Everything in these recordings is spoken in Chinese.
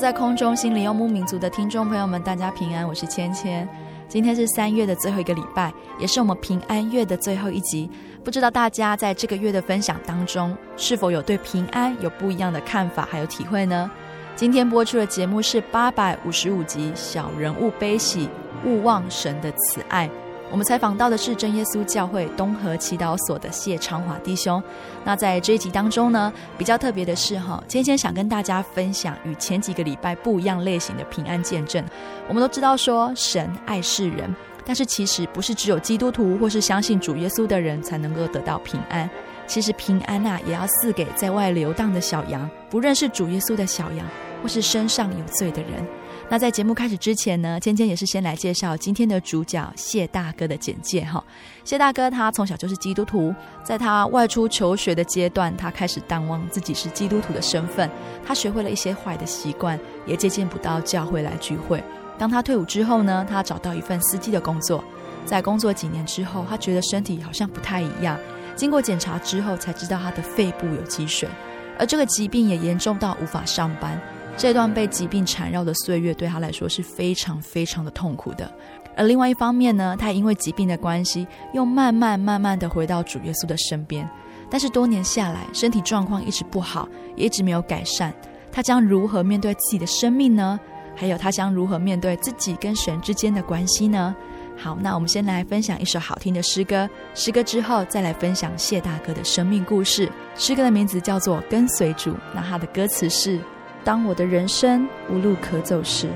在空中心灵游牧民族的听众朋友们，大家平安，我是芊芊。今天是三月的最后一个礼拜，也是我们平安月的最后一集。不知道大家在这个月的分享当中，是否有对平安有不一样的看法还有体会呢？今天播出的节目是八百五十五集《小人物悲喜，勿忘神的慈爱》。我们采访到的是真耶稣教会东河祈祷所的谢昌华弟兄。那在这一集当中呢，比较特别的是哈，芊芊想跟大家分享与前几个礼拜不一样类型的平安见证。我们都知道说神爱世人，但是其实不是只有基督徒或是相信主耶稣的人才能够得到平安。其实平安呐，也要赐给在外流荡的小羊，不认识主耶稣的小羊，或是身上有罪的人。那在节目开始之前呢，芊芊也是先来介绍今天的主角谢大哥的简介哈。谢大哥他从小就是基督徒，在他外出求学的阶段，他开始淡忘自己是基督徒的身份，他学会了一些坏的习惯，也接见不到教会来聚会。当他退伍之后呢，他找到一份司机的工作，在工作几年之后，他觉得身体好像不太一样，经过检查之后才知道他的肺部有积水，而这个疾病也严重到无法上班。这段被疾病缠绕的岁月对他来说是非常非常的痛苦的，而另外一方面呢，他因为疾病的关系，又慢慢慢慢的回到主耶稣的身边。但是多年下来，身体状况一直不好，也一直没有改善。他将如何面对自己的生命呢？还有他将如何面对自己跟神之间的关系呢？好，那我们先来分享一首好听的诗歌，诗歌之后再来分享谢大哥的生命故事。诗歌的名字叫做《跟随主》，那他的歌词是。当我的人生无路可走时，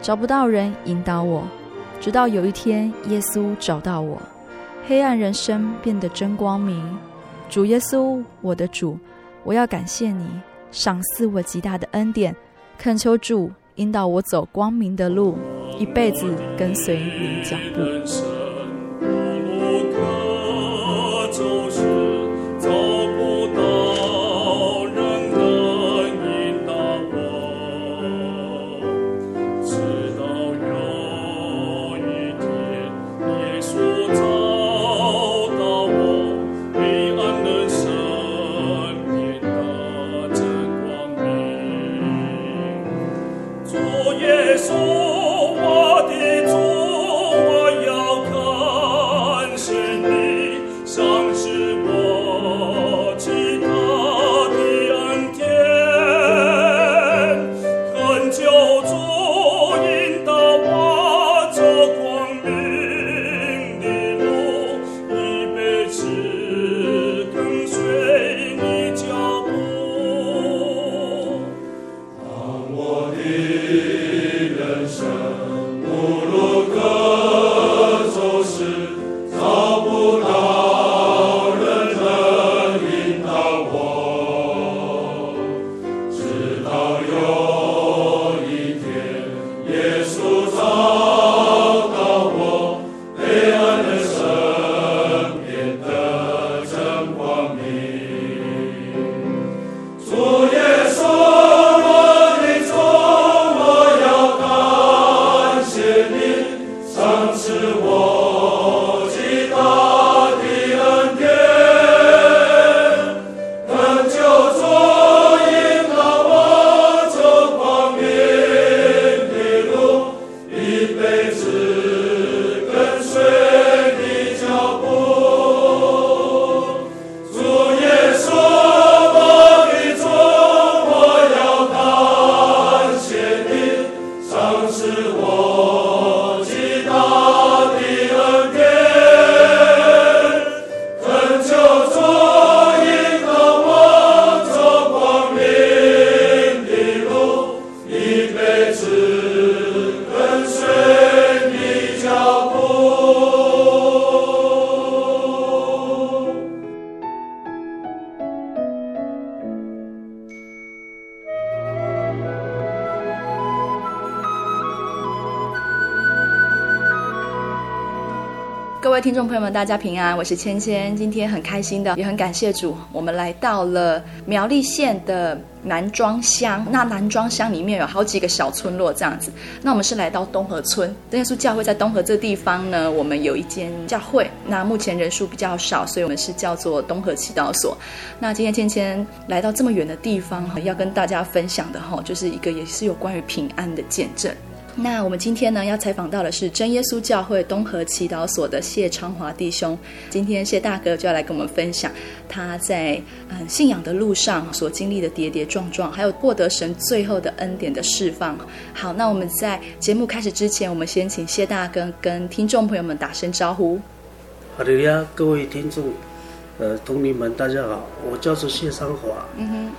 找不到人引导我，直到有一天耶稣找到我，黑暗人生变得真光明。主耶稣，我的主，我要感谢你，赏赐我极大的恩典，恳求主引导我走光明的路，一辈子跟随你脚步。听众朋友们，大家平安，我是芊芊。今天很开心的，也很感谢主，我们来到了苗栗县的南庄乡。那南庄乡里面有好几个小村落这样子。那我们是来到东河村，耶稣教会在东河这地方呢，我们有一间教会。那目前人数比较少，所以我们是叫做东河祈祷所。那今天芊芊来到这么远的地方，要跟大家分享的哈，就是一个也是有关于平安的见证。那我们今天呢，要采访到的是真耶稣教会东河祈祷所的谢昌华弟兄。今天谢大哥就要来跟我们分享他在嗯信仰的路上所经历的跌跌撞撞，还有获得神最后的恩典的释放。好，那我们在节目开始之前，我们先请谢大哥跟听众朋友们打声招呼。好的呀，各位听众，呃，同龄们，大家好，我叫做谢昌华。嗯哼。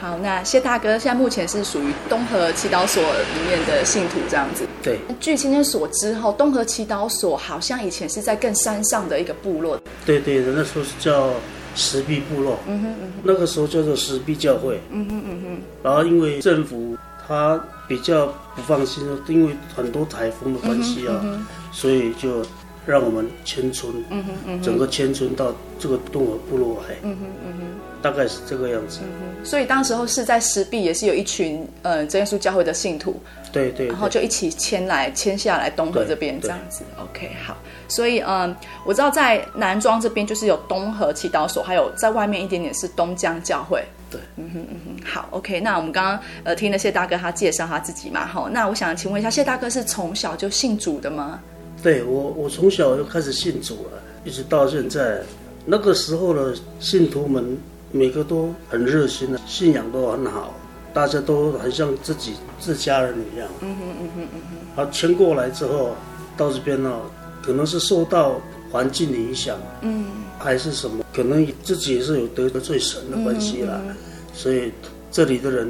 好，那谢大哥现在目前是属于东河祈祷所里面的信徒这样子。对。据今天所知，后东河祈祷所好像以前是在更山上的一个部落。对对的，那时候是叫石壁部落。嗯哼嗯哼。那个时候叫做石壁教会。嗯哼嗯哼。然后因为政府他比较不放心，因为很多台风的关系啊，嗯嗯、所以就让我们迁村。嗯哼嗯哼。整个迁村到这个东河部落来。嗯哼嗯哼。大概是这个样子，嗯，所以当时候是在石壁，也是有一群呃真耶稣教会的信徒，对，对对，然后就一起迁来迁下来东河这边这样子。OK，好，所以嗯，我知道在南庄这边就是有东河祈祷所，还有在外面一点点是东江教会。对，嗯哼嗯哼，好，OK，那我们刚刚呃听了谢大哥他介绍他自己嘛，好，那我想请问一下，谢大哥是从小就信主的吗？对我，我从小就开始信主了，一直到现在。那个时候的信徒们。每个都很热心的，信仰都很好，大家都很像自己自家人一样。嗯哼嗯哼嗯哼。啊迁过来之后，到这边呢，可能是受到环境的影响，嗯，还是什么，可能自己也是有得罪神的关系啦，嗯、所以这里的人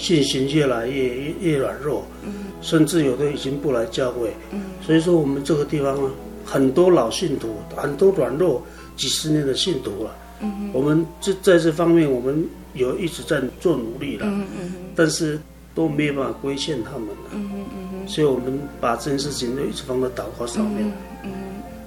信心越来越越，软弱，嗯，甚至有的已经不来教会，嗯，所以说我们这个地方啊，很多老信徒，很多软弱几十年的信徒啊。嗯、我们这在这方面，我们有一直在做努力了，嗯嗯、但是都没有办法规劝他们了，嗯嗯、所以我们把这件事情就一直放在祷告上面，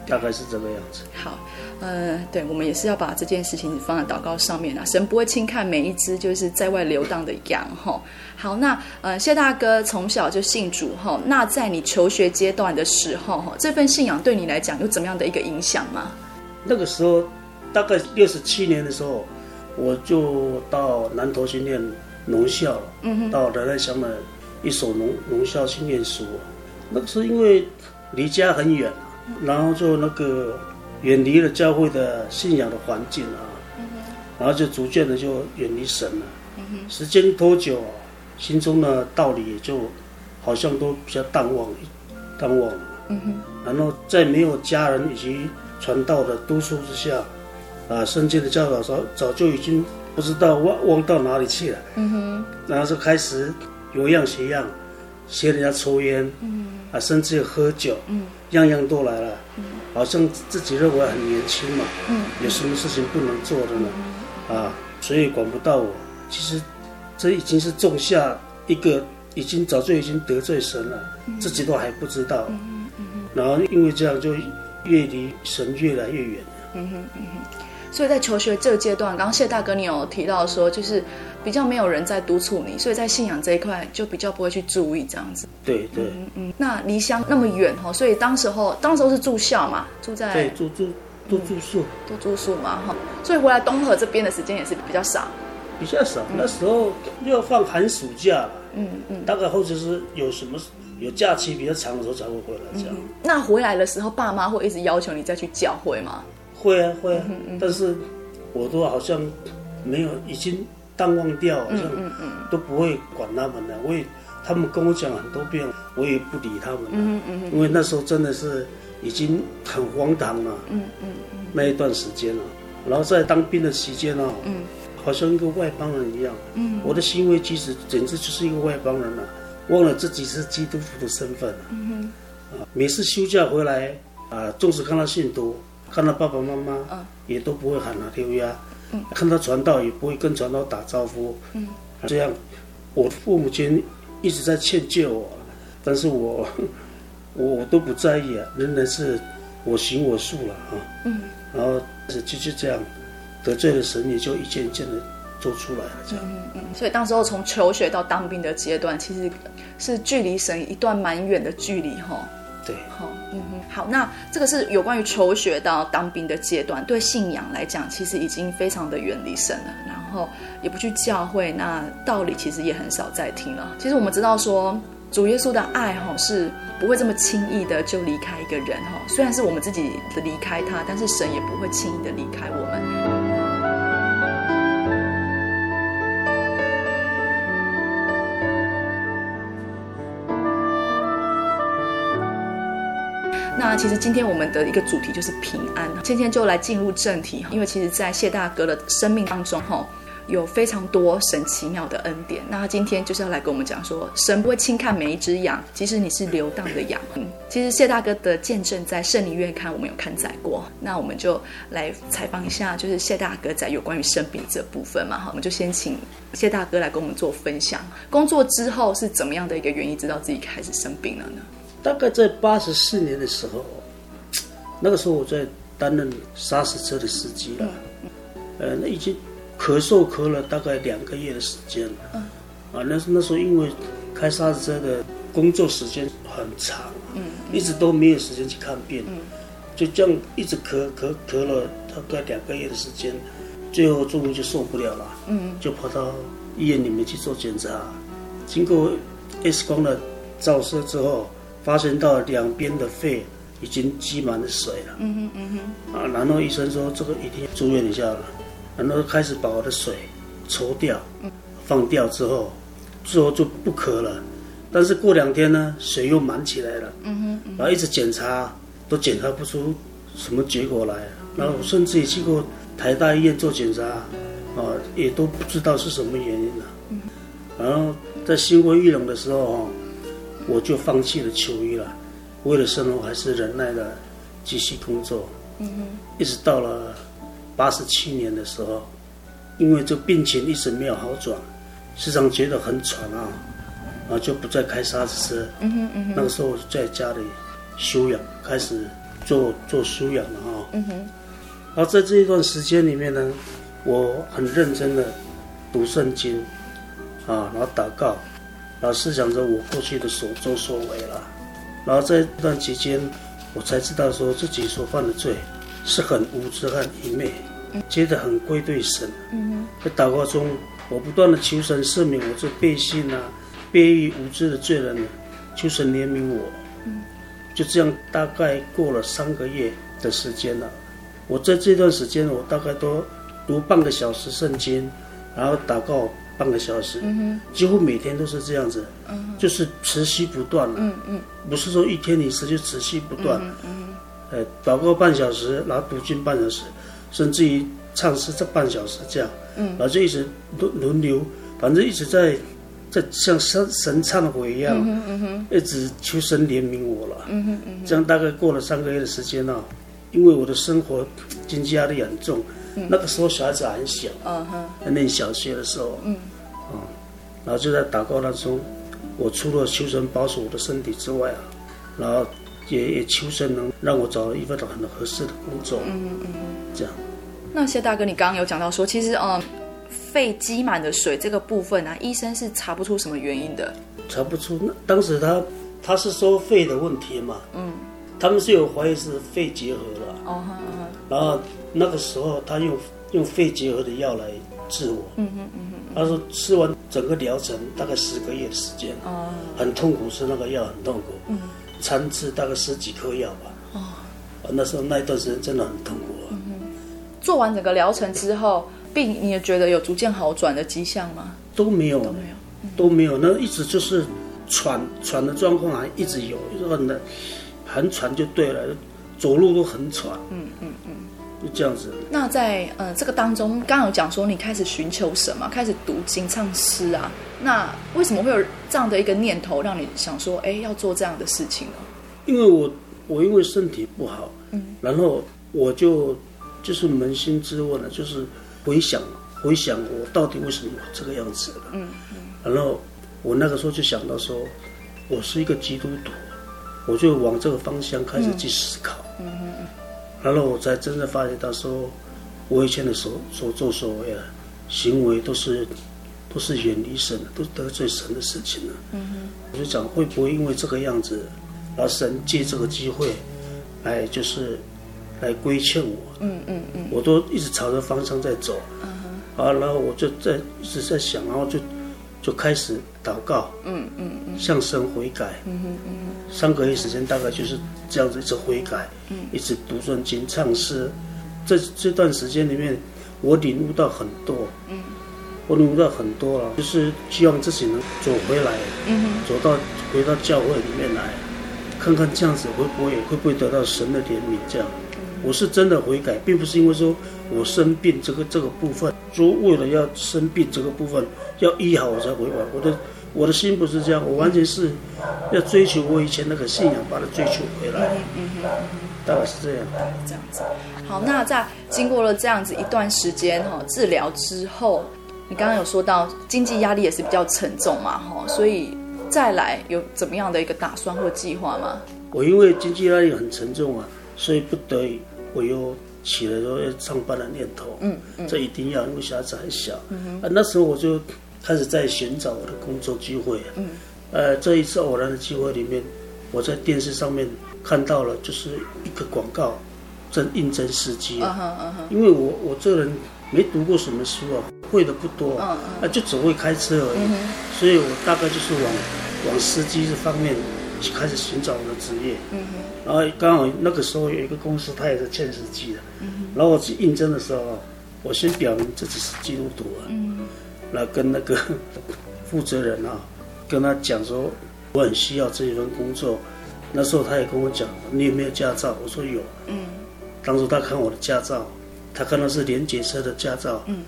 大概是这个样子。好，呃，对，我们也是要把这件事情放在祷告上面啊，神不会轻看每一只就是在外流荡的羊哈。好，那呃，谢大哥从小就信主哈，那在你求学阶段的时候哈，这份信仰对你来讲有怎么样的一个影响吗？那个时候。大概六十七年的时候，我就到南投去念农校了，嗯、哼到仁爱乡的一所农农校去念书。那个时候因为离家很远，然后就那个远离了教会的信仰的环境啊，嗯、然后就逐渐的就远离神了。时间一拖久，心中的道理也就好像都比较淡忘，淡忘了。嗯、哼然后在没有家人以及传道的督促之下。啊，圣经的教导早早就已经不知道忘忘到哪里去了。嗯哼，然后就开始有样学样，学人家抽烟，嗯，啊，甚至有喝酒，嗯，样样都来了。嗯，好像自己认为很年轻嘛，嗯，有什么事情不能做的呢？嗯、啊，谁也管不到我。其实这已经是种下一个，已经早就已经得罪神了，嗯、自己都还不知道。嗯嗯，然后因为这样就越离神越来越远。嗯哼，嗯哼。所以在求学这个阶段，刚刚谢大哥你有提到说，就是比较没有人在督促你，所以在信仰这一块就比较不会去注意这样子。对对，嗯嗯。那离乡那么远哈，所以当时候当时候是住校嘛，住在对住住都住宿都住宿嘛哈，所以回来东河这边的时间也是比较少，比较少。那时候又要放寒暑假，嗯嗯，大概或者是有什么有假期比较长的时候才会回来这样。那回来的时候，爸妈会一直要求你再去教会吗？会啊会啊，但是我都好像没有，已经淡忘掉，好像都不会管他们了。我也他们跟我讲很多遍，我也不理他们。嗯嗯嗯，因为那时候真的是已经很荒唐了。嗯嗯嗯，那一段时间了，然后在当兵的期间呢，嗯，好像一个外邦人一样。嗯，我的行为举止简直就是一个外邦人了，忘了自己是基督徒的身份。嗯，啊，每次休假回来啊，纵使看到信徒，看到爸爸妈妈，嗯，也都不会喊他丢呀。嗯，看到传道也不会跟传道打招呼。嗯，这样，我父母亲。一直在劝诫我，但是我我 我都不在意啊，仍然是我行我素了啊。嗯，然后就就这样得罪了神，也就一件一件的做出来了。这样，嗯嗯。所以当时候从求学到当兵的阶段，其实是距离神一段蛮远的距离哈。对，好，嗯，好，那这个是有关于求学到当兵的阶段，对信仰来讲，其实已经非常的远离神了。然后也不去教会，那道理其实也很少再听了。其实我们知道说，主耶稣的爱哈是不会这么轻易的就离开一个人哈。虽然是我们自己的离开他，但是神也不会轻易的离开我们。那其实今天我们的一个主题就是平安，今天就来进入正题，因为其实，在谢大哥的生命当中哈。有非常多神奇妙的恩典，那他今天就是要来跟我们讲说，神不会轻看每一只羊，即使你是流荡的羊。嗯，其实谢大哥的见证在圣灵月刊我们有刊载过，那我们就来采访一下，就是谢大哥在有关于生病这部分嘛，哈，我们就先请谢大哥来跟我们做分享。工作之后是怎么样的一个原因，知道自己开始生病了呢？大概在八十四年的时候，那个时候我在担任砂石车的司机了，呃，那已经。咳嗽咳了大概两个月的时间，嗯，啊，那那时候因为开砂石车的工作时间很长，嗯，一直都没有时间去看病，嗯，就这样一直咳咳咳了大概两个月的时间，最后终于就受不了了，嗯，就跑到医院里面去做检查，经过 X 光的照射之后，发现到两边的肺已经积满了水了，嗯哼嗯哼，啊，然后医生说这个一定要住院一下了。然后开始把我的水抽掉，放掉之后，之后就不咳了。但是过两天呢，水又满起来了。嗯哼，然后一直检查，都检查不出什么结果来。然后甚至也去过台大医院做检查，啊，也都不知道是什么原因了。然后在心灰意冷的时候，我就放弃了求医了。为了生活，还是忍耐的继续工作。嗯哼，一直到了。八十七年的时候，因为这病情一直没有好转，时常觉得很喘啊，然后就不再开砂石车。嗯哼嗯哼。那个时候我就在家里休养，开始做做休养了啊。嗯哼。然后在这一段时间里面呢，我很认真的读圣经，啊，然后祷告，然后思想着我过去的所作所为了，然后在这段期间，我才知道说自己所犯的罪。是很无知和愚昧，觉得很归对神。嗯在祷告中，我不断的求神赦免我这背信啊、悖逆无知的罪人，求神怜悯我。就这样，大概过了三个月的时间了。我在这段时间，我大概都读半个小时圣经，然后祷告半个小时，几乎每天都是这样子，就是持续不断了。不是说一天一次就持续不断。呃，祷告半小时，然后读经半小时，甚至于唱诗这半小时这样，嗯，然后就一直轮轮流，反正一直在在像神神忏悔一样，嗯嗯，一直求神怜悯我了，嗯哼嗯哼，这样大概过了三个月的时间呢，因为我的生活经济压力很重，嗯，那个时候小孩子还很小，嗯哼，在念小学的时候，嗯，啊，然后就在祷告当中，我除了求神保守我的身体之外啊，然后。也也求神能让我找到一份很合适的工作，嗯嗯嗯，这样。那谢大哥，你刚刚有讲到说，其实嗯，肺积满的水这个部分啊，医生是查不出什么原因的。查不出，那当时他他是说肺的问题嘛，嗯，他们是有怀疑是肺结核了，哦哈哈，然后那个时候他用用肺结核的药来治我，嗯哼嗯哼，他说吃完整个疗程大概十个月的时间，哦，很痛苦，吃那个药很痛苦，嗯。餐吃大概十几颗药吧。哦，那时候那一段时间真的很痛苦啊。嗯，做完整个疗程之后，病你也觉得有逐渐好转的迹象吗？都没有，都没有，都没有。那一直就是喘喘的状况还一直有，很的很喘就对了，走路都很喘。嗯嗯嗯，就这样子。那在呃这个当中，刚刚有讲说你开始寻求什么，开始读经唱诗啊？那为什么会有这样的一个念头，让你想说，哎，要做这样的事情呢？因为我我因为身体不好，嗯，然后我就就是扪心自问了，就是回想回想我到底为什么这个样子了，嗯嗯，然后我那个时候就想到说，我是一个基督徒，我就往这个方向开始去思考，嗯嗯嗯，然后我才真正发现到说，我以前的所所作所为啊，行为都是。都是远离神的，都是得罪神的事情了。嗯哼，我就讲会不会因为这个样子，然后神借这个机会，来就是来规劝我。嗯嗯嗯，我都一直朝着方向在走。嗯，啊，然后我就在一直在想，然后就就开始祷告。嗯嗯嗯，向神悔改。嗯哼嗯哼，三个月时间大概就是这样子一直悔改。嗯，一直读圣经、唱诗。这这段时间里面，我领悟到很多。嗯。我领悟到很多了，就是希望自己能走回来，嗯哼，走到回到教会里面来，看看这样子会不会会不会得到神的怜悯？这样，我是真的悔改，并不是因为说我生病这个这个部分，说为了要生病这个部分要医好我才悔改。我的我的心不是这样，我完全是要追求我以前那个信仰，把它追求回来。嗯哼，大概是这样。这样子。好，那在经过了这样子一段时间哈治疗之后。你刚刚有说到经济压力也是比较沉重嘛，哈，所以再来有怎么样的一个打算或计划吗？我因为经济压力很沉重啊，所以不得已我又起了说要上班的念头。嗯嗯，这一定要，因为小孩子还小。嗯，啊，那时候我就开始在寻找我的工作机会。嗯，呃，这一次偶然的机会里面，我在电视上面看到了，就是一个广告，正应征司机。嗯哼嗯哼，因为我我这人没读过什么书啊。会的不多，啊，就只会开车而已，嗯，所以我大概就是往往司机这方面去开始寻找我的职业。嗯，然后刚好那个时候有一个公司，他也是欠司机的。嗯，然后我去应征的时候，我先表明自己是基督徒啊。嗯，然后跟那个 负责人啊，跟他讲说我很需要这一份工作。那时候他也跟我讲，你有没有驾照？我说有。嗯，当时他看我的驾照，他看到是联结车的驾照。嗯。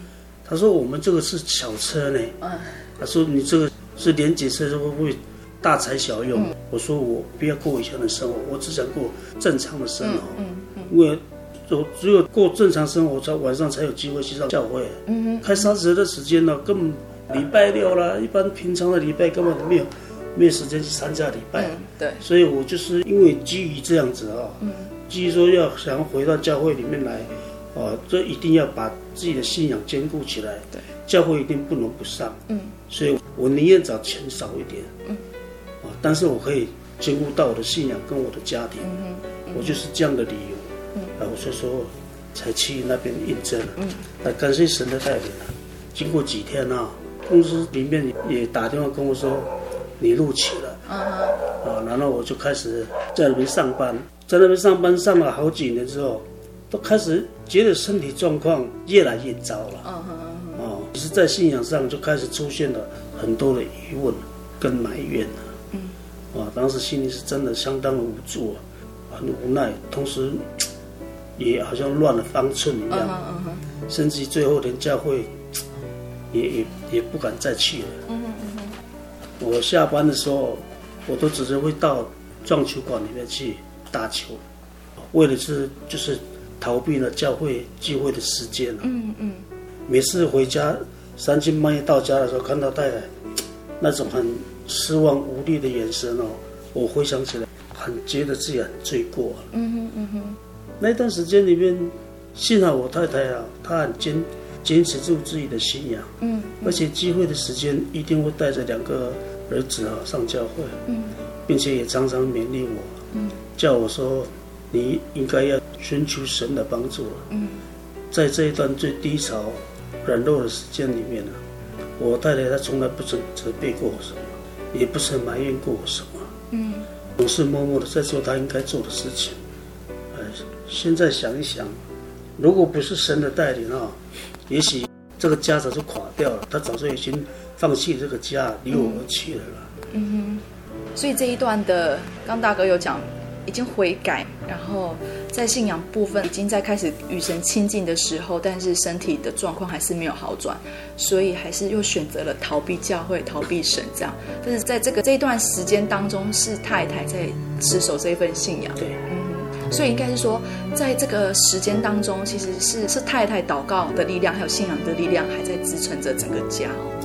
他说：“我们这个是小车呢。”嗯他说：“你这个是连结车，会不会大材小用？”嗯、我说：“我不要过以前的生活，我只想过正常的生活。嗯嗯嗯、因为我只有过正常生活，才晚上才有机会去上教会。嗯、开三十的时间呢，根本礼拜六啦，一般平常的礼拜根本没有没有时间去参加礼拜。嗯、对，所以我就是因为基于这样子啊，嗯、基于说要想要回到教会里面来。”哦，这一定要把自己的信仰坚固起来。对，教会一定不能不上。嗯，所以我宁愿找钱少一点。嗯，啊，但是我可以兼顾到我的信仰跟我的家庭。嗯嗯，我就是这样的理由。嗯，啊，我就说才去那边应征了。嗯，啊，感谢神的带领啊。经过几天啊，公司里面也打电话跟我说你录取了。嗯啊，然后我就开始在那边上班，在那边上班上了好几年之后。都开始觉得身体状况越来越糟了，啊、uh，哦、huh. 是在信仰上就开始出现了很多的疑问跟埋怨了，嗯，啊，当时心里是真的相当的无助啊，很无奈，同时也好像乱了方寸一样，uh uh. 甚至最后连教会也也也不敢再去了，嗯嗯嗯，我下班的时候，我都只是会到撞球馆里面去打球，为的是就是。逃避了教会聚会的时间了。嗯嗯。每次回家三更半夜到家的时候，看到太太那种很失望无力的眼神哦，我回想起来，很觉得自己很罪过。嗯哼嗯哼。那段时间里面，幸好我太太啊，她很坚坚持住自己的信仰。嗯。而且聚会的时间一定会带着两个儿子啊上教会。嗯。并且也常常勉励我。嗯。叫我说。你应该要寻求神的帮助。嗯，在这一段最低潮、软弱的时间里面呢，我太太她从来不曾责备过我什么，也不曾埋怨过我什么。嗯，总是默默的在做他应该做的事情。呃，现在想一想，如果不是神的带领啊，也许这个家早就垮掉了，他早就已经放弃这个家，离我而去了。嗯哼。所以这一段的，刚大哥有讲，已经悔改，然后在信仰部分已经在开始与神亲近的时候，但是身体的状况还是没有好转，所以还是又选择了逃避教会、逃避神这样。但是在这个这一段时间当中，是太太在持守这一份信仰。对，嗯，所以应该是说，在这个时间当中，其实是是太太祷告的力量，还有信仰的力量，还在支撑着整个家。对。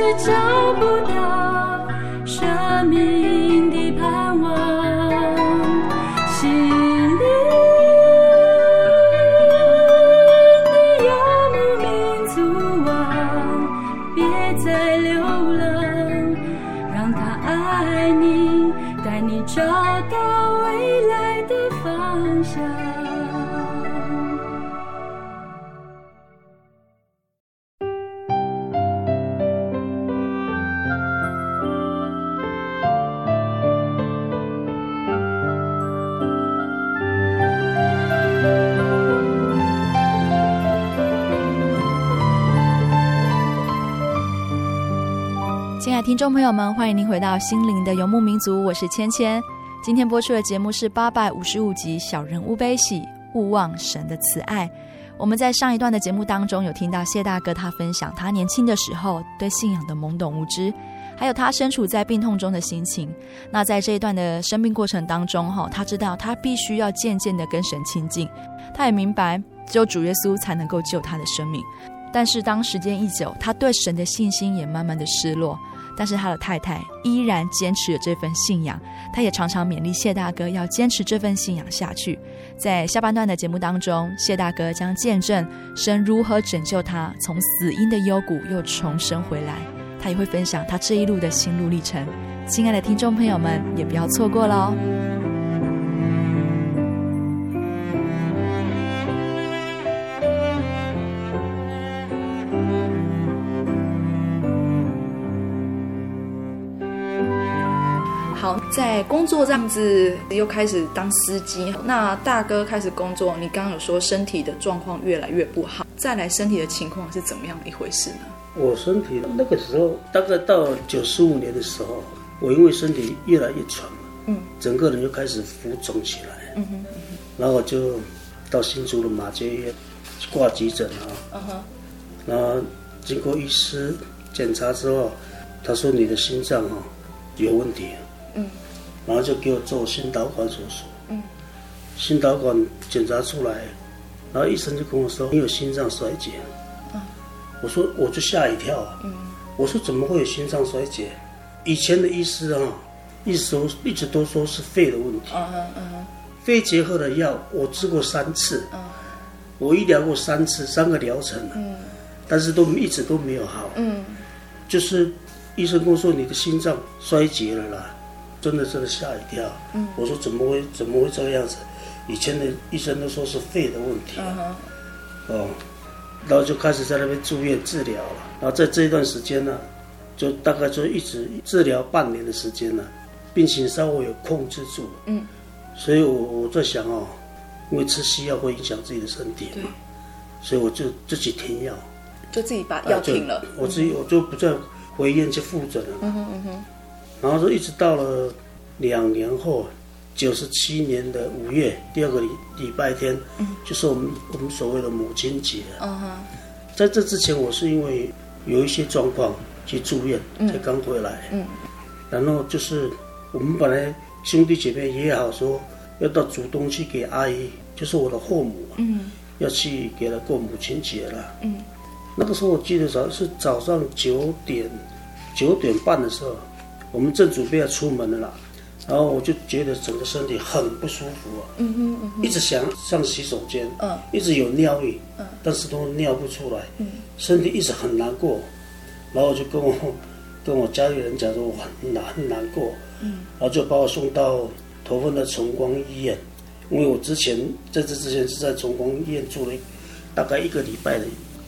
却找不到生命。听众朋友们，欢迎您回到心灵的游牧民族，我是芊芊。今天播出的节目是八百五十五集《小人物悲喜，勿忘神的慈爱》。我们在上一段的节目当中有听到谢大哥他分享他年轻的时候对信仰的懵懂无知，还有他身处在病痛中的心情。那在这一段的生命过程当中，哈，他知道他必须要渐渐的跟神亲近，他也明白只有主耶稣才能够救他的生命。但是当时间一久，他对神的信心也慢慢的失落。但是他的太太依然坚持了这份信仰，他也常常勉励谢大哥要坚持这份信仰下去。在下半段的节目当中，谢大哥将见证神如何拯救他从死因的幽谷又重生回来，他也会分享他这一路的心路历程。亲爱的听众朋友们，也不要错过了哦。在工作这样子，又开始当司机。那大哥开始工作，你刚刚有说身体的状况越来越不好，再来身体的情况是怎么样一回事呢？我身体那个时候，大概到九十五年的时候，我因为身体越来越喘，嗯，整个人就开始浮肿起来，嗯哼，嗯哼，然后我就到新竹的马街医院挂急诊啊，嗯哼，然后经过医师检查之后，他说你的心脏啊有问题。嗯，然后就给我做心导管手术。嗯，心导管检查出来，然后医生就跟我说你有心脏衰竭。嗯，我说我就吓一跳啊。嗯，我说怎么会有心脏衰竭？以前的医师啊，一直都一直都说是肺的问题。嗯嗯嗯。肺结核的药我吃过三次。嗯，我医疗过三次，三个疗程。嗯，但是都一直都没有好。嗯，就是医生跟我说你的心脏衰竭了啦。真的真的吓一跳，嗯，我说怎么会怎么会这个样子？以前的医生都说是肺的问题，啊，哦，然后就开始在那边住院治疗了。然后在这一段时间呢，就大概就一直治疗半年的时间呢，病情稍微有控制住，嗯，所以我我在想哦，因为吃西药会影响自己的身体嘛，所以我就自己停药，就自己把药停了，我自己我就不再回医院去复诊了，嗯哼嗯哼。然后就一直到了两年后，九十七年的五月第二个礼礼拜天，嗯，就是我们我们所谓的母亲节。嗯哼，在这之前，我是因为有一些状况去住院，才刚回来。嗯，然后就是我们本来兄弟姐妹也好说要到竹东去给阿姨，就是我的后母，嗯，要去给她过母亲节了。嗯，那个时候我记得早是早上九点九点半的时候，我们正准备要出门了啦。然后我就觉得整个身体很不舒服啊，嗯哼嗯哼，一直想上洗手间，嗯，一直有尿意，嗯，但是都尿不出来，嗯，身体一直很难过，然后我就跟我 跟我家里人讲说我很难很难过，嗯，然后就把我送到头份的崇光医院，因为我之前在这之前是在崇光医院住了大概一个礼拜的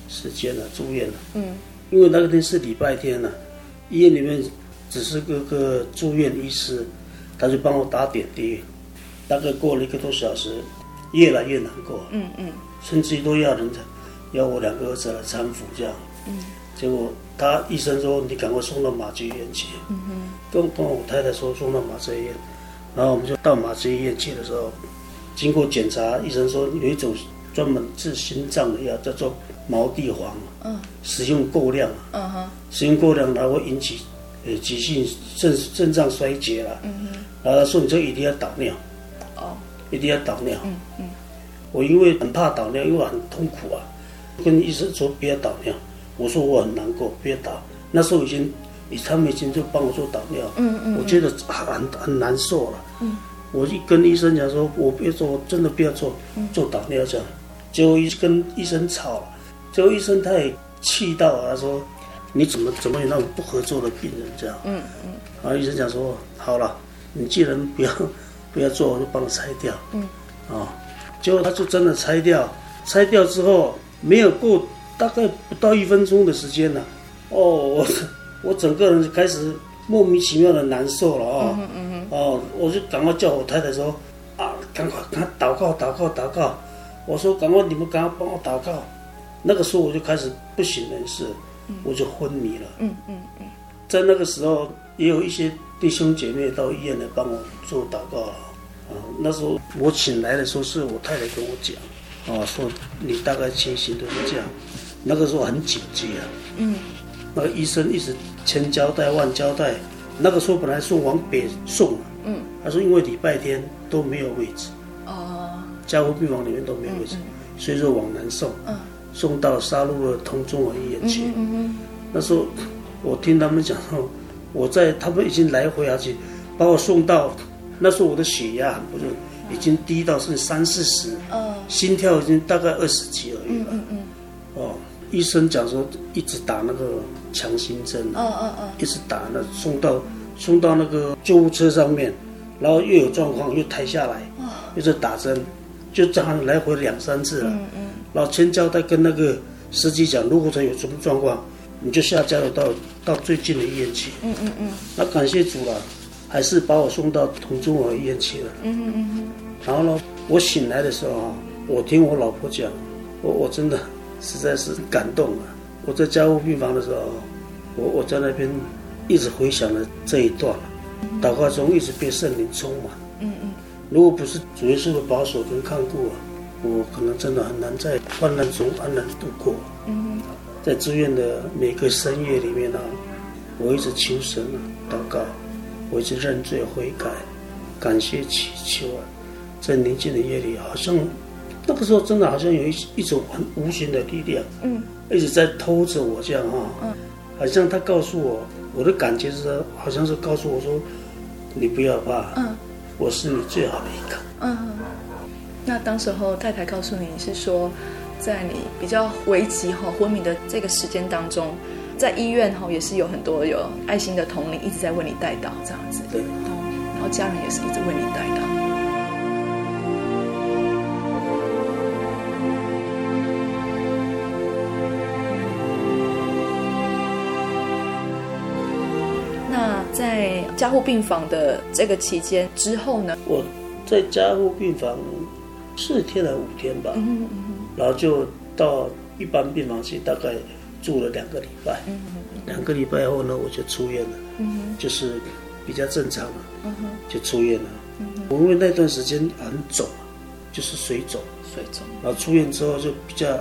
时间了，住院了，嗯，因为那个天是礼拜天了，医院里面只是个个住院医师。他就帮我打点滴，大概过了一个多小时，越来越难过，嗯嗯，甚至都要人家要我两个儿子来搀扶这样，嗯，结果他医生说你赶快送到马偕医院去，嗯哼，跟跟我太太说送到马偕医院，然后我们就到马偕医院去的时候，经过检查，医生说有一种专门治心脏的药叫做毛地黄，嗯，使用过量，嗯哼，使用过量它会引起。呃，急性肾肾脏衰竭了，嗯哼，然后他说你这一定要导尿，哦，一定要导尿，嗯嗯，我因为很怕导尿，因为很痛苦啊，跟医生说不要导尿，我说我很难过，不要导，那时候已经，他们已经就帮我做导尿，嗯嗯，我觉得很很难受了，嗯，我一跟医生讲说，我不要做，我真的不要做，做导尿这样，结果一跟医生吵了，结果医生他也气到了，他说。你怎么怎么有那种不合作的病人这样？嗯嗯。然后医生讲说，好了，你既然不要 不要做，我就帮你拆掉。嗯。啊，结果他就真的拆掉，拆掉之后没有过大概不到一分钟的时间呢，哦，我我整个人就开始莫名其妙的难受了啊。嗯嗯嗯。哦，我就赶快叫我太太说，啊，赶快赶快祷告祷告祷告。我说赶快你们赶快帮我祷告。那个时候我就开始不省人事。我就昏迷了。嗯嗯嗯，在那个时候，也有一些弟兄姐妹到医院来帮我做祷告了。啊，那时候我醒来的时候，是我太太跟我讲，啊，说你大概情形都是这样。那个时候很紧急啊。嗯。那个医生一直千交代万交代。那个时候本来是往北送。嗯。他说因为礼拜天都没有位置。哦。加护病房里面都没有位置，所以说往南送。嗯。送到杀戮的同中和医院去。嗯嗯、那时候我听他们讲说，我在他们已经来回下去，把我送到。那时候我的血压不是已经低到是三四十，哦、心跳已经大概二十几而已了。哦，医生讲说一直打那个强心针。哦哦哦、一直打那送到送到那个救护车上面，然后又有状况又抬下来，哦、又是打针，就这样来回两三次了。嗯嗯老千交代跟那个司机讲，如果他有什么状况，你就下交流到到最近的医院去。嗯嗯嗯。那感谢主了，还是把我送到同中和医院去了。嗯嗯嗯。然后呢，我醒来的时候啊，我听我老婆讲，我我真的实在是感动了。我在加护病房的时候，我我在那边一直回想了这一段，祷告中一直被圣灵充满。嗯嗯。如果不是主耶稣的保守跟看顾啊。我可能真的很难在患难中安然度过。嗯，在志愿的每个深夜里面呢、啊，我一直求神啊，祷告，我一直认罪悔改，感谢祈求啊。在宁静的夜里，好像那个时候真的好像有一一种很无形的力量，嗯，一直在偷着我这样啊，嗯，好像他告诉我，我的感觉是，好像是告诉我说，你不要怕，嗯，我是你最好的依靠，嗯。那当时候太太告诉你是说，在你比较危急哈昏迷的这个时间当中，在医院哈也是有很多有爱心的同龄一直在为你带到这样子，对，然后家人也是一直为你带到。那在加护病房的这个期间之后呢？我在加护病房。四天还五天吧，嗯嗯、然后就到一般病房去，大概住了两个礼拜。两个礼拜后呢，我就出院了。嗯、就是比较正常了，就出院了。我因为那段时间很肿，就是水肿，水肿。然后出院之后就比较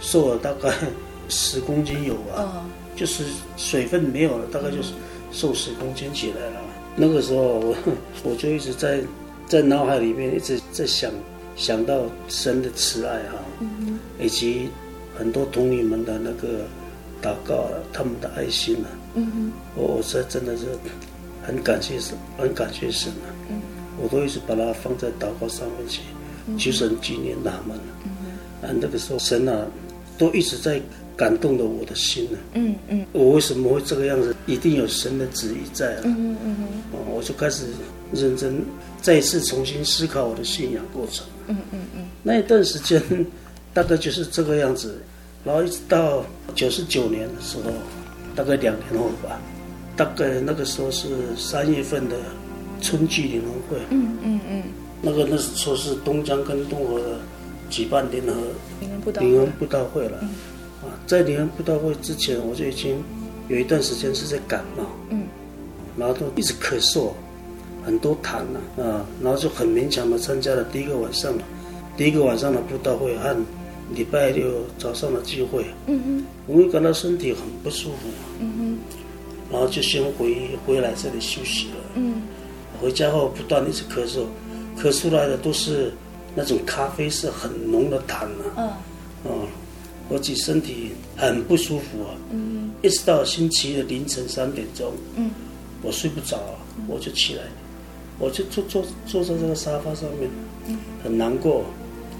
瘦了，大概 十公斤有吧，就是水分没有了，大概就是瘦十公斤起来了。那个时候我 我就一直在在脑海里面一直在想想到神的慈爱哈，以及很多同女们的那个祷告，他们的爱心啊，我我这真的是很感谢神，很感谢神啊。我都一直把它放在祷告上面去，求神纪念他们。啊，那个时候神啊，都一直在感动了我的心呢。嗯嗯。我为什么会这个样子？一定有神的旨意在啊。嗯嗯嗯。我就开始认真再一次重新思考我的信仰过程。嗯嗯嗯。那一段时间，大概就是这个样子，然后一直到九十九年的时候，大概两年后吧，大概那个时候是三月份的。春季联欢会，嗯嗯嗯，那个那时候是东江跟东河的举办联合联欢布道会了，啊，在联欢布道会之前，我就已经有一段时间是在感冒，嗯，然后都一直咳嗽，很多痰呐，啊，然后就很勉强的参加了第一个晚上，第一个晚上的布道会和礼拜六早上的聚会，嗯嗯，我会感到身体很不舒服，嗯嗯，然后就先回回来这里休息了，嗯。回家后不断一直咳嗽，咳出来的都是那种咖啡色很浓的痰啊。嗯。哦，我自己身体很不舒服啊。嗯。一直到星期一的凌晨三点钟。嗯。我睡不着，我就起来，我就坐坐坐在这个沙发上面，很难过。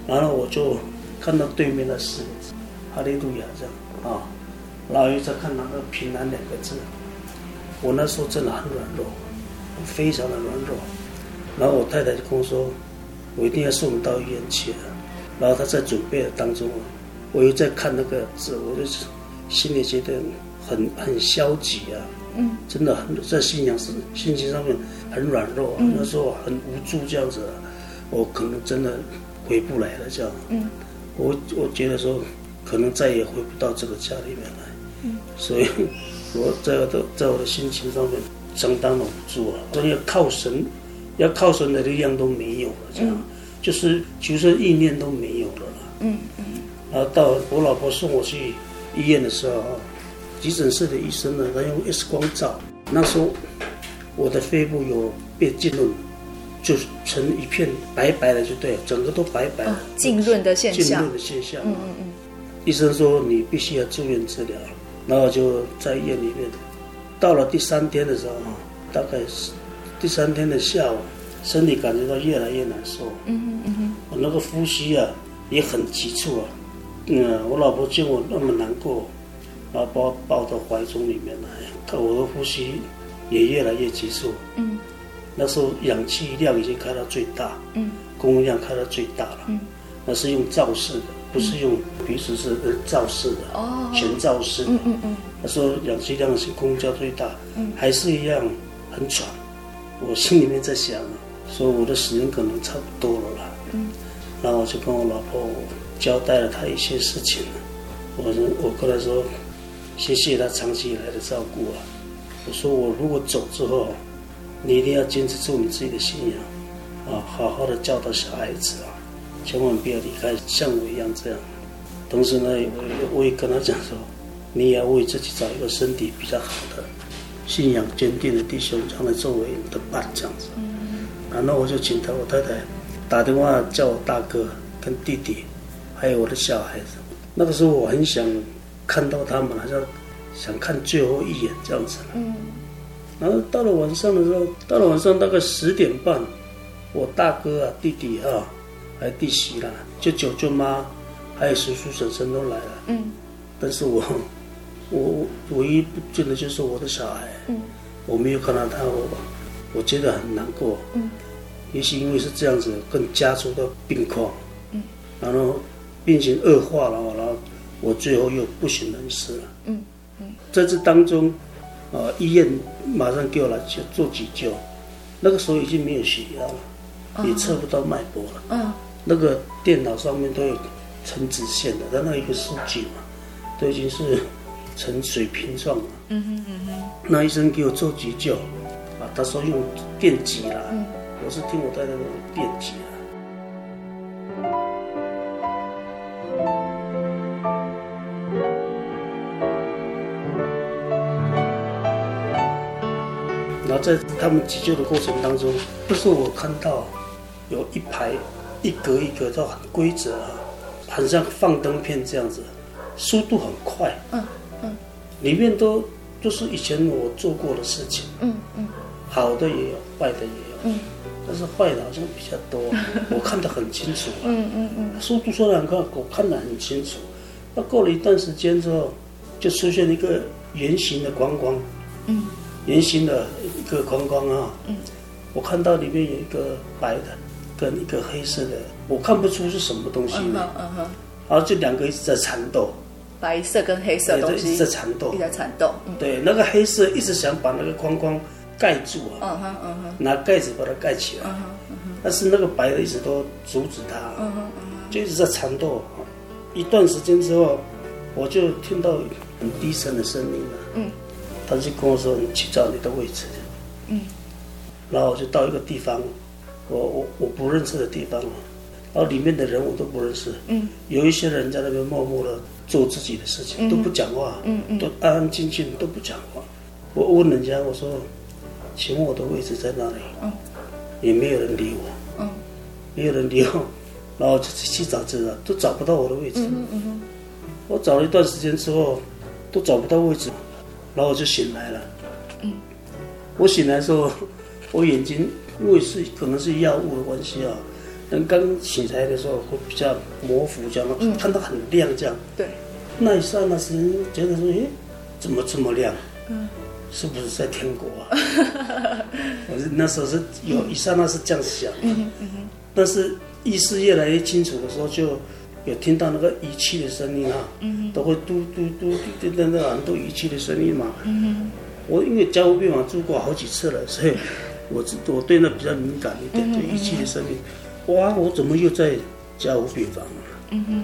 然后我就看到对面的四个字“哈利路亚”这样啊，然后又在看到那个“平安”两个字。我那时候真的很软弱。非常的软弱，然后我太太就跟我说，我一定要送你到医院去了。然后她在准备的当中，我又在看那个字，我就心里觉得很很消极啊，嗯，真的很在信仰是心情上面很软弱，嗯、那时候很无助这样子，我可能真的回不来了这样，嗯，我我觉得说可能再也回不到这个家里面来，嗯，所以我在我的在我的心情上面。相当的无助啊！所以要靠神，要靠神的力量都没有了，这样，嗯、就是求生意念都没有了。嗯嗯。然后到我老婆送我去医院的时候，急诊室的医生呢，他用 X 光照，那时候我的肺部有被浸润，就成一片白白的，就对了，整个都白白的。浸润的现象。浸润的现象。嗯嗯嗯。医生说你必须要住院治疗，然后就在医院里面。到了第三天的时候，大概是第三天的下午，身体感觉到越来越难受。嗯嗯嗯哼，我那个呼吸啊也很急促啊。嗯，我老婆见我那么难过，然后把我抱到怀中里面来，看我的呼吸也越来越急促。嗯，那时候氧气量已经开到最大。嗯，供应量开到最大了。嗯，那是用罩式的。不是用鼻子是罩式的，哦，全罩式的。嗯嗯嗯。他说氧气量是供应量最大，嗯，还是一样很喘。我心里面在想，说我的时间可能差不多了啦。嗯。然后我就跟我老婆交代了他一些事情。我说我跟他说，谢谢他长期以来的照顾啊。我说我如果走之后，你一定要坚持住你自己的信仰，啊，好好的教导小孩子啊。千万不要离开，像我一样这样。同时呢，我我也跟他讲说，你也要为自己找一个身体比较好的、信仰坚定的弟兄，将来作为你的伴这样子。嗯。然后我就请他我太太打电话叫我大哥跟弟弟，还有我的小孩子。那个时候我很想看到他们，好像想看最后一眼这样子。嗯。然后到了晚上的时候，到了晚上大概十点半，我大哥啊、弟弟啊。还有弟媳啦，舅舅舅妈，还有叔叔婶婶都来了。嗯，但是 我，我唯一不见的就是我的小孩。嗯，我没有看到他，我我觉得很难过。嗯，也许因为是这样子，跟家族的病况。嗯，然后病情恶化了，然后我最后又不省人事了。嗯嗯，在这当中，啊、呃，医院马上给我来做做急救，那个时候已经没有血压了，哦、也测不到脉搏了。嗯、哦。那个电脑上面都有呈直线的，但那一个数据嘛，都已经是呈水平状了。嗯哼嗯哼。那医生给我做急救，啊他说用电击啦，嗯、我是听我太太用电击啦。然后在他们急救的过程当中，这时候我看到有一排一格一格都很规则啊，很像放灯片这样子，速度很快。嗯嗯，里面都都是以前我做过的事情。嗯嗯，好的也有，坏的也有。嗯，但是坏的好像比较多，我看得很清楚。嗯嗯嗯，速度说来很快，我看得很清楚。那过了一段时间之后，就出现一个圆形的光光。嗯。圆形的一个框框啊，嗯，我看到里面有一个白的，跟一个黑色的，我看不出是什么东西，嗯哼，嗯哼，然后这两个一直在缠斗，白色跟黑色东西一直在缠斗，一直在缠斗，对，那个黑色一直想把那个框框盖住啊，嗯哼嗯哼，拿盖子把它盖起来，嗯哼嗯哼，但是那个白的一直都阻止它，嗯哼嗯哼，就一直在缠斗，一段时间之后，我就听到很低沉的声音了，嗯。他就跟我说：“你去找你的位置。”嗯，然后我就到一个地方，我我我不认识的地方，然后里面的人我都不认识。嗯，有一些人在那边默默的做自己的事情，都不讲话。嗯嗯，都安安静静都不讲话。我问人家，我说：“请问我的位置在哪里？”嗯，也没有人理我。嗯，没有人理我，然后就去找这个，都找不到我的位置。嗯嗯，我找了一段时间之后，都找不到位置。然后我就醒来了。嗯，我醒来的时候，我眼睛因为是可能是药物的关系啊，但刚醒来的时候会比较模糊，这样，嗯、看到很亮这样。对。那一刹那时间觉得说，诶，怎么这么亮？嗯，是不是在天国啊？我是那时候是有一刹那是这样想。嗯哼嗯哼。但是意识越来越清楚的时候就。有听到那个仪器的声音啊，嗯、都会嘟嘟嘟嘟嘟那很多仪器的声音嘛。嗯、哼我因为加护病房住过好几次了，所以我我对那比较敏感一点，对仪器的声音。哇，我怎么又在加护病房了？嗯、哼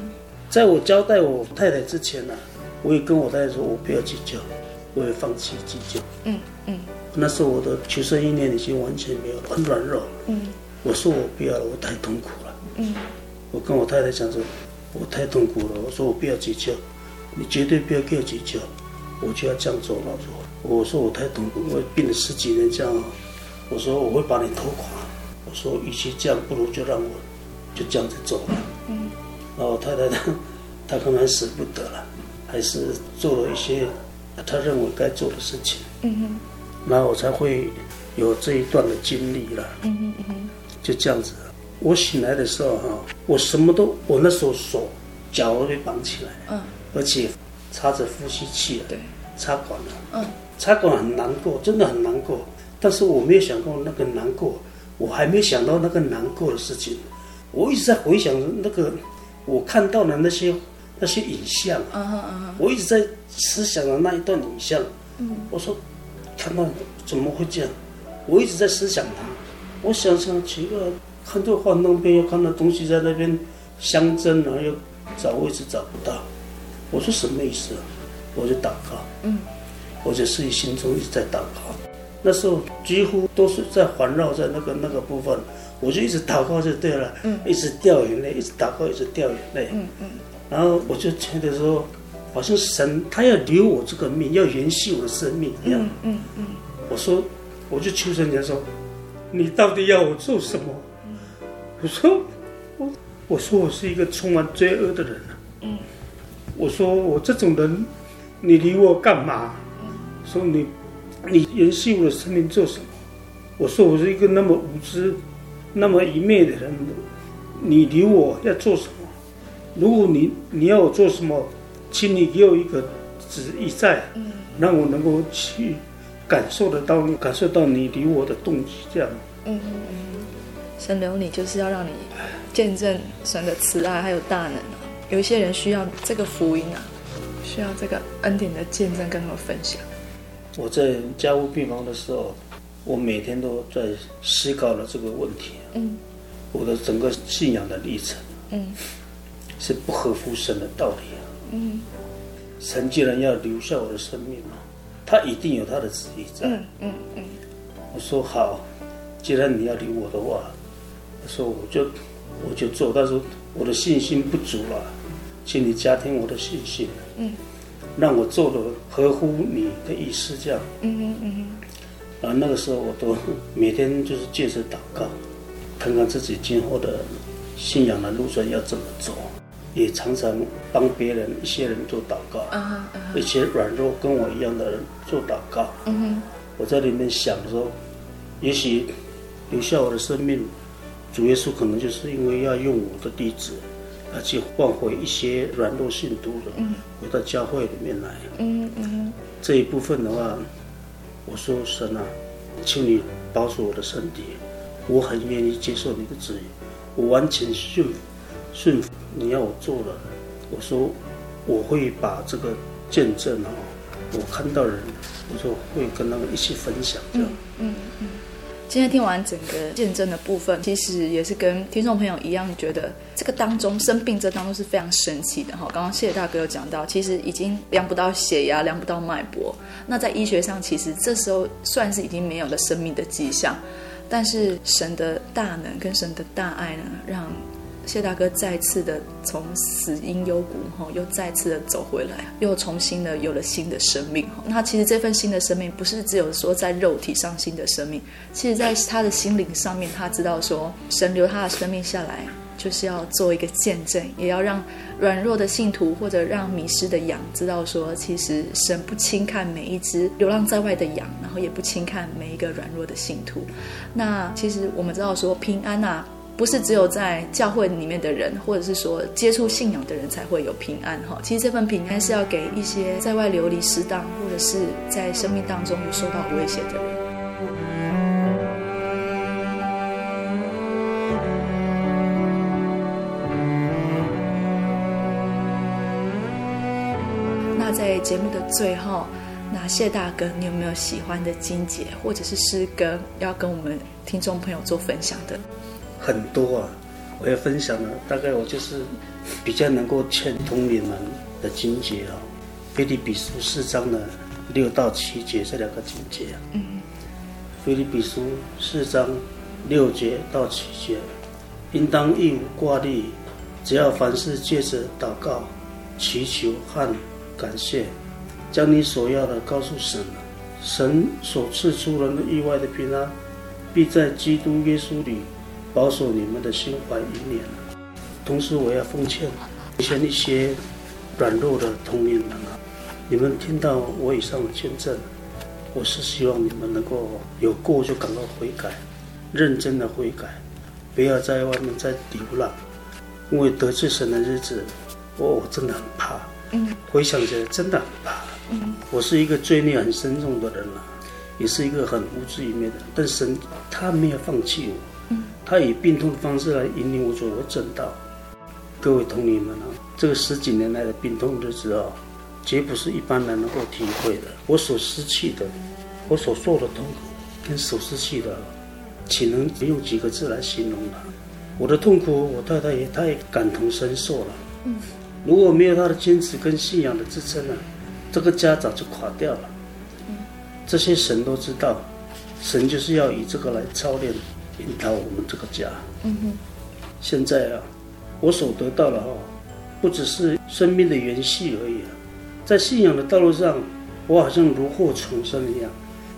在我交代我太太之前呢、啊，我也跟我太太说，我不要急救，我也放弃急救。嗯嗯，那时候我的求生意念已经完全没有，很软弱。嗯，我说我不要了，我太痛苦了。嗯，我跟我太太讲说。我太痛苦了，我说我不要急救，你绝对不要给我急救，我就要这样做。老说，我说我太痛苦，我病了十几年这样，我说我会把你拖垮。我说与其这样，不如就让我就这样子走了。嗯，然后太太 她她可能还舍不得了，还是做了一些她认为该做的事情。嗯哼，然后我才会有这一段的经历了。嗯哼嗯哼，就这样子。我醒来的时候，哈，我什么都，我那时候手脚都被绑起来，嗯，而且插着呼吸器了，对，插管了，嗯，插管很难过，真的很难过。但是我没有想过那个难过，我还没想到那个难过的事情。我一直在回想那个我看到的那些那些影像，嗯哼嗯，我一直在思想的那一段影像，嗯，我说看到怎么会这样？我一直在思想它，我想想奇怪。看到幻灯片，又看到东西在那边相争，然后又找位置找不到。我说什么意思啊？我就祷告，嗯，我就自己心中一直在祷告。那时候几乎都是在环绕在那个那个部分，我就一直祷告就对了，嗯，一直掉眼泪，一直祷告，一直掉眼泪，嗯嗯。然后我就觉得说，好像神他要留我这个命，要延续我的生命一样，嗯嗯嗯。我说，我就求神，说，你到底要我做什么？我说我我说我是一个充满罪恶的人啊。嗯，我说我这种人，你理我干嘛？嗯，说你你延续我的生命做什么？我说我是一个那么无知、那么愚昧的人，你理我要做什么？如果你你要我做什么，请你给我一个旨意在，嗯，让我能够去感受得到你，感受到你理我的动机，这样。嗯嗯嗯。神留你，就是要让你见证神的慈爱还有大能啊！有一些人需要这个福音啊，需要这个恩典的见证跟他们分享。我在家务病房的时候，我每天都在思考了这个问题。嗯，我的整个信仰的历程，嗯，是不合乎神的道理啊。嗯，神既然要留下我的生命嘛，他一定有他的旨意在。嗯嗯嗯。我说好，既然你要留我的话，我说我就我就做，但是我的信心不足了，请你加添我的信心，嗯，让我做的合乎你的意思，这样，嗯嗯嗯。啊，那个时候我都每天就是借着祷告，看看自己今后的信仰的路程要怎么走，也常常帮别人一些人做祷告，啊啊、一些软弱跟我一样的人做祷告。嗯哼，我在里面想说，也许留下我的生命，主耶稣可能就是因为要用我的弟子，而去换回一些软弱信徒的，回到教会里面来。嗯嗯，这一部分的话。我说神啊，请你保守我的身体，我很愿意接受你的旨意，我完全顺顺服你要我做的。我说我会把这个见证啊，我看到人，我说会跟他们一起分享这样。嗯嗯。嗯今天听完整个见证的部分，其实也是跟听众朋友一样，觉得这个当中生病这当中是非常神奇的哈。刚刚谢大哥有讲到，其实已经量不到血压，量不到脉搏。那在医学上，其实这时候算是已经没有了生命的迹象。但是神的大能跟神的大爱呢，让谢大哥再次的从死因幽谷哈，又再次的走回来，又重新的有了新的生命哈。那其实这份新的生命不是只有说在肉体上新的生命，其实在他的心灵上面，他知道说神留他的生命下来，就是要做一个见证，也要让软弱的信徒或者让迷失的羊知道说，其实神不轻看每一只流浪在外的羊，然后也不轻看每一个软弱的信徒。那其实我们知道说平安呐、啊。不是只有在教会里面的人，或者是说接触信仰的人才会有平安哈。其实这份平安是要给一些在外流离失当，或者是在生命当中有受到威胁的人。那在节目的最后，那谢大哥，你有没有喜欢的经节或者是诗歌要跟我们听众朋友做分享的？很多啊，我要分享的大概我就是比较能够劝同你们的经节啊，《腓立比书》四章的六到七节这两个经节啊。嗯。《腓立比书》四章六节到七节，应当一无挂虑，只要凡事借着祷告、祈求和感谢，将你所要的告诉神，神所赐出人的意外的平安，必在基督耶稣里。保守你们的心怀意念，同时我要奉劝，以前一些软弱的同龄人啊，你们听到我以上的见证，我是希望你们能够有过就赶快悔改，认真的悔改，不要在外面再流浪，因为得罪神的日子，我我真的很怕，嗯，回想起来真的很怕，嗯，我是一个罪孽很深重的人了，也是一个很无知一面的，但神他没有放弃我。他以病痛的方式来引领我走回正道。各位同灵们啊，这个十几年来的病痛日子啊，绝不是一般人能够体会的。我所失去的，我所受的痛苦，跟所失去的，岂能用几个字来形容呢？我的痛苦，我太太也太感同身受了。嗯，如果没有她的坚持跟信仰的支撑呢，这个家早就垮掉了。嗯，这些神都知道，神就是要以这个来操练。引导我们这个家。嗯哼。现在啊，我所得到的哈，不只是生命的延续而已啊，在信仰的道路上，我好像如获重生一样，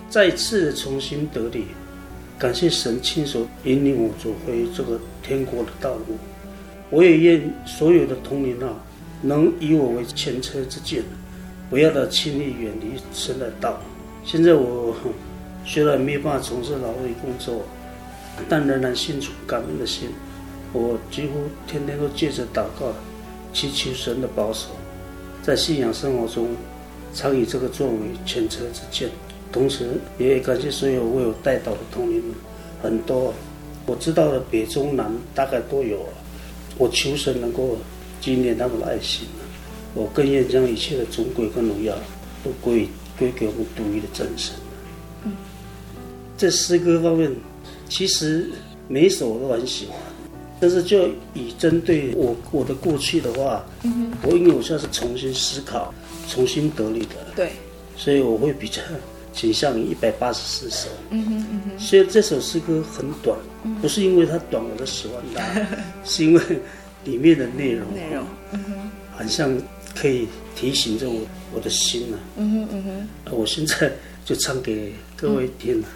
再次重新得力。感谢神亲手引领我走回这个天国的道路。我也愿所有的同灵啊，能以我为前车之鉴，不要的轻易远离神的道。现在我虽然没办法从事劳力工作。但仍然心存感恩的心，我几乎天天都借着祷告，祈求神的保守，在信仰生活中常以这个作为前车之鉴。同时，也感谢所有为我带导的同灵们，很多我知道的北中南大概都有。我求神能够纪念他们的爱心，我更愿将一切的尊贵跟荣耀都归归给我们独一的真神。嗯，在诗歌方面。其实每一首我都很喜欢，但是就以针对我我的过去的话，嗯，我因为我现在是重新思考、重新得力的，对，所以我会比较倾向于一百八十四首。嗯哼嗯哼，所以这首诗歌很短，不是因为它短我的喜欢它，是因为里面的内容内容，嗯哼，好像可以提醒着我我的心啊。嗯哼嗯哼，我现在就唱给各位听了。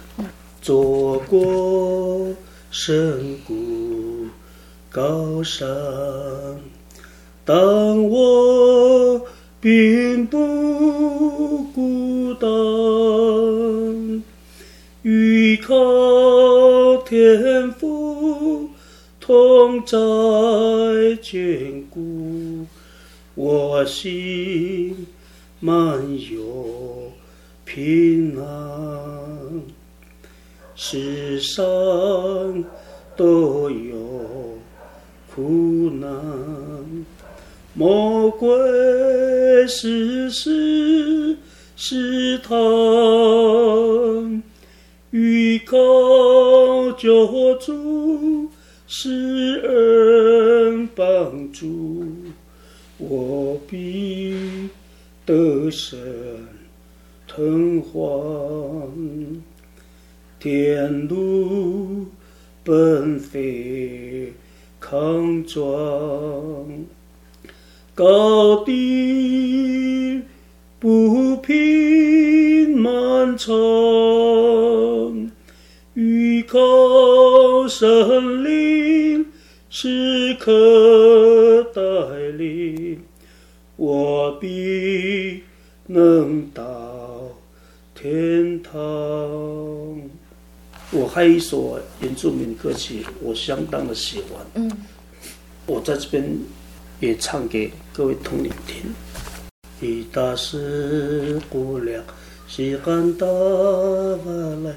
走过深谷高山，当我并不孤单，依靠天父同在眷顾，我心满有平安。世上都有苦难，魔鬼时时试探，依靠救主施恩帮助，我必得胜腾华。天路奔飞康庄，高低不平漫长，依靠神灵时刻带领，我必能到天堂。我还有一首原住民歌曲，我相当的喜欢。嗯，我在这边也唱给各位同龄听。伊达是姑娘西干达瓦来，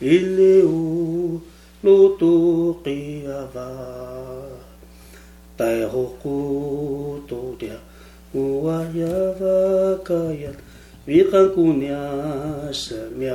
伊里乌鲁杜吉阿瓦，带后古杜调乌瓦亚瓦卡亚，米干姑娘什么？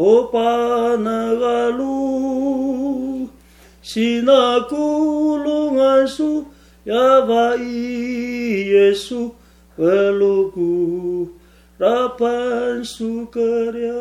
维汉姑娘什么那杜吉，亚巴伊耶稣莫怀苏瓦来，维汉姑。欧巴那阿鲁，西那古鲁安苏，亚巴伊耶稣，俄鲁古拉潘苏格亮。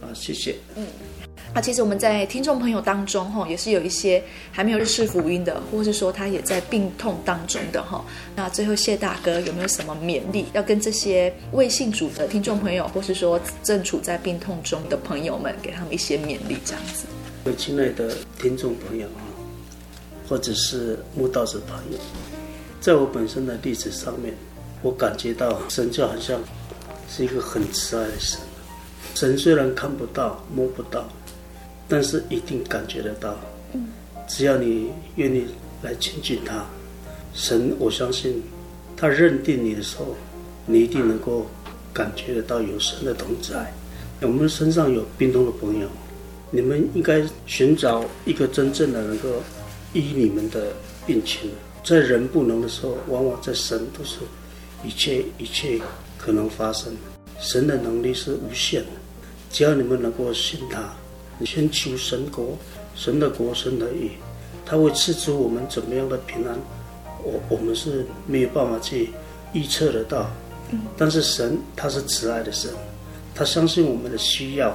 啊，谢谢。嗯。那其实我们在听众朋友当中，哈，也是有一些还没有认识福音的，或是说他也在病痛当中的，哈。那最后谢大哥有没有什么勉励要跟这些未信主的听众朋友，或是说正处在病痛中的朋友们，给他们一些勉励，这样子？各位亲爱的听众朋友啊，或者是慕道者朋友，在我本身的例子上面，我感觉到神就好像是一个很慈爱的神。神虽然看不到、摸不到。但是一定感觉得到，只要你愿意来亲近他，神，我相信他认定你的时候，你一定能够感觉得到有神的同在。我们身上有病痛的朋友，你们应该寻找一个真正的能够医你们的病情。在人不能的时候，往往在神都是一切一切可能发生。神的能力是无限的，只要你们能够信他。先求神国，神的国，神的义，他会赐出我们怎么样的平安，我我们是没有办法去预测得到。但是神他是慈爱的神，他相信我们的需要，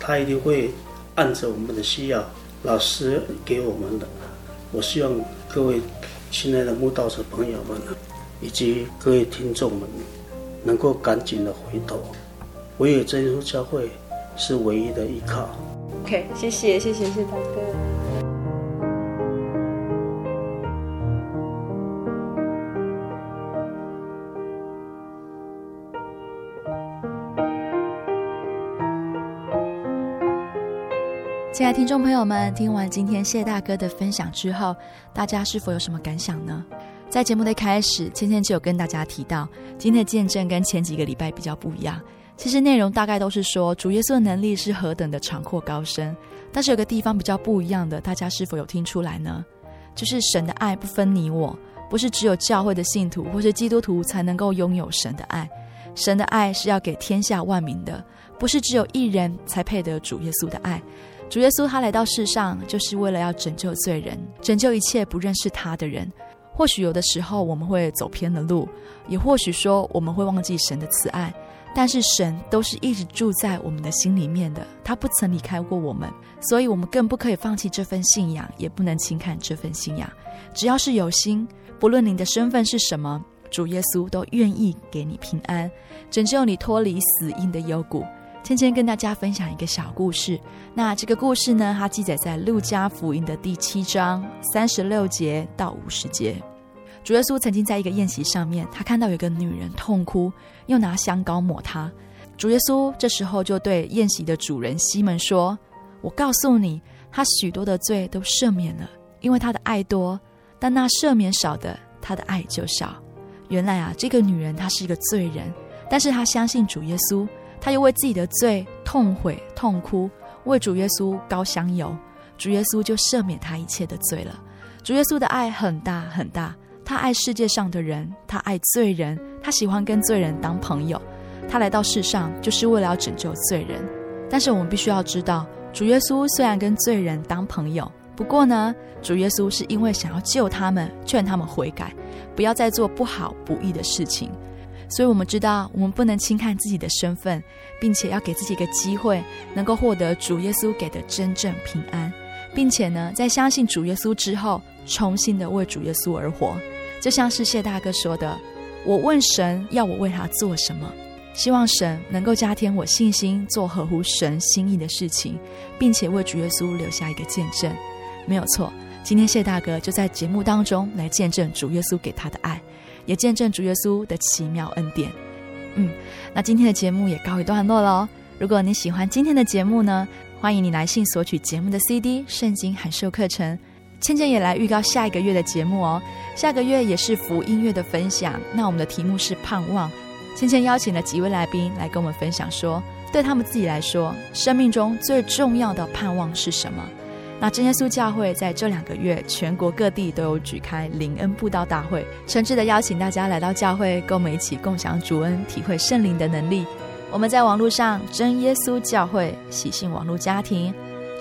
他一定会按着我们的需要，老师给我们的。我希望各位亲爱的慕道者朋友们，以及各位听众们，能够赶紧的回头，唯有真耶稣教会是唯一的依靠。OK，谢谢谢谢谢大哥。亲爱的听众朋友们，听完今天谢大哥的分享之后，大家是否有什么感想呢？在节目的开始，芊芊就有跟大家提到，今天的见证跟前几个礼拜比较不一样。其实内容大概都是说主耶稣的能力是何等的长阔高深，但是有个地方比较不一样的，大家是否有听出来呢？就是神的爱不分你我，不是只有教会的信徒或是基督徒才能够拥有神的爱，神的爱是要给天下万民的，不是只有一人才配得主耶稣的爱。主耶稣他来到世上，就是为了要拯救罪人，拯救一切不认识他的人。或许有的时候我们会走偏了路，也或许说我们会忘记神的慈爱，但是神都是一直住在我们的心里面的，他不曾离开过我们，所以我们更不可以放弃这份信仰，也不能轻看这份信仰。只要是有心，不论你的身份是什么，主耶稣都愿意给你平安，拯救你脱离死因的幽谷。芊芊跟大家分享一个小故事。那这个故事呢，它记载在路加福音的第七章三十六节到五十节。主耶稣曾经在一个宴席上面，他看到有个女人痛哭，又拿香膏抹她。主耶稣这时候就对宴席的主人西门说：“我告诉你，他许多的罪都赦免了，因为他的爱多；但那赦免少的，他的爱就少。”原来啊，这个女人她是一个罪人，但是她相信主耶稣。她又为自己的罪痛悔痛哭，为主耶稣膏香油，主耶稣就赦免他一切的罪了。主耶稣的爱很大很大，他爱世界上的人，他爱罪人，他喜欢跟罪人当朋友。他来到世上就是为了要拯救罪人。但是我们必须要知道，主耶稣虽然跟罪人当朋友，不过呢，主耶稣是因为想要救他们，劝他们悔改，不要再做不好不义的事情。所以，我们知道，我们不能轻看自己的身份，并且要给自己一个机会，能够获得主耶稣给的真正平安，并且呢，在相信主耶稣之后，重新的为主耶稣而活。就像是谢大哥说的：“我问神，要我为他做什么？希望神能够加添我信心，做合乎神心意的事情，并且为主耶稣留下一个见证。”没有错，今天谢大哥就在节目当中来见证主耶稣给他的爱。也见证主耶稣的奇妙恩典。嗯，那今天的节目也告一段落喽。如果你喜欢今天的节目呢，欢迎你来信索取节目的 CD《圣经函授课程》。芊芊也来预告下一个月的节目哦。下个月也是福音乐的分享。那我们的题目是盼望。芊芊邀请了几位来宾来跟我们分享说，对他们自己来说，生命中最重要的盼望是什么？那真耶稣教会在这两个月，全国各地都有举开灵恩布道大会，诚挚的邀请大家来到教会，跟我们一起共享主恩，体会圣灵的能力。我们在网络上真耶稣教会喜信网络家庭，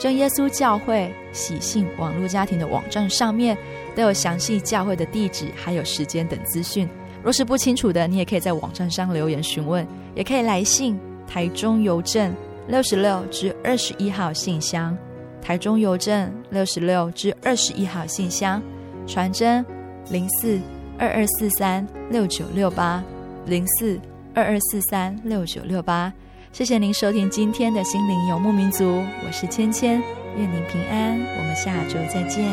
真耶稣教会喜信网络家庭的网站上面都有详细教会的地址，还有时间等资讯。若是不清楚的，你也可以在网站上留言询问，也可以来信台中邮政六十六至二十一号信箱。台中邮政六十六至二十一号信箱，传真零四二二四三六九六八零四二二四三六九六八。谢谢您收听今天的心灵游牧民族，我是芊芊，愿您平安，我们下周再见。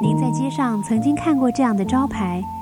您在街上曾经看过这样的招牌“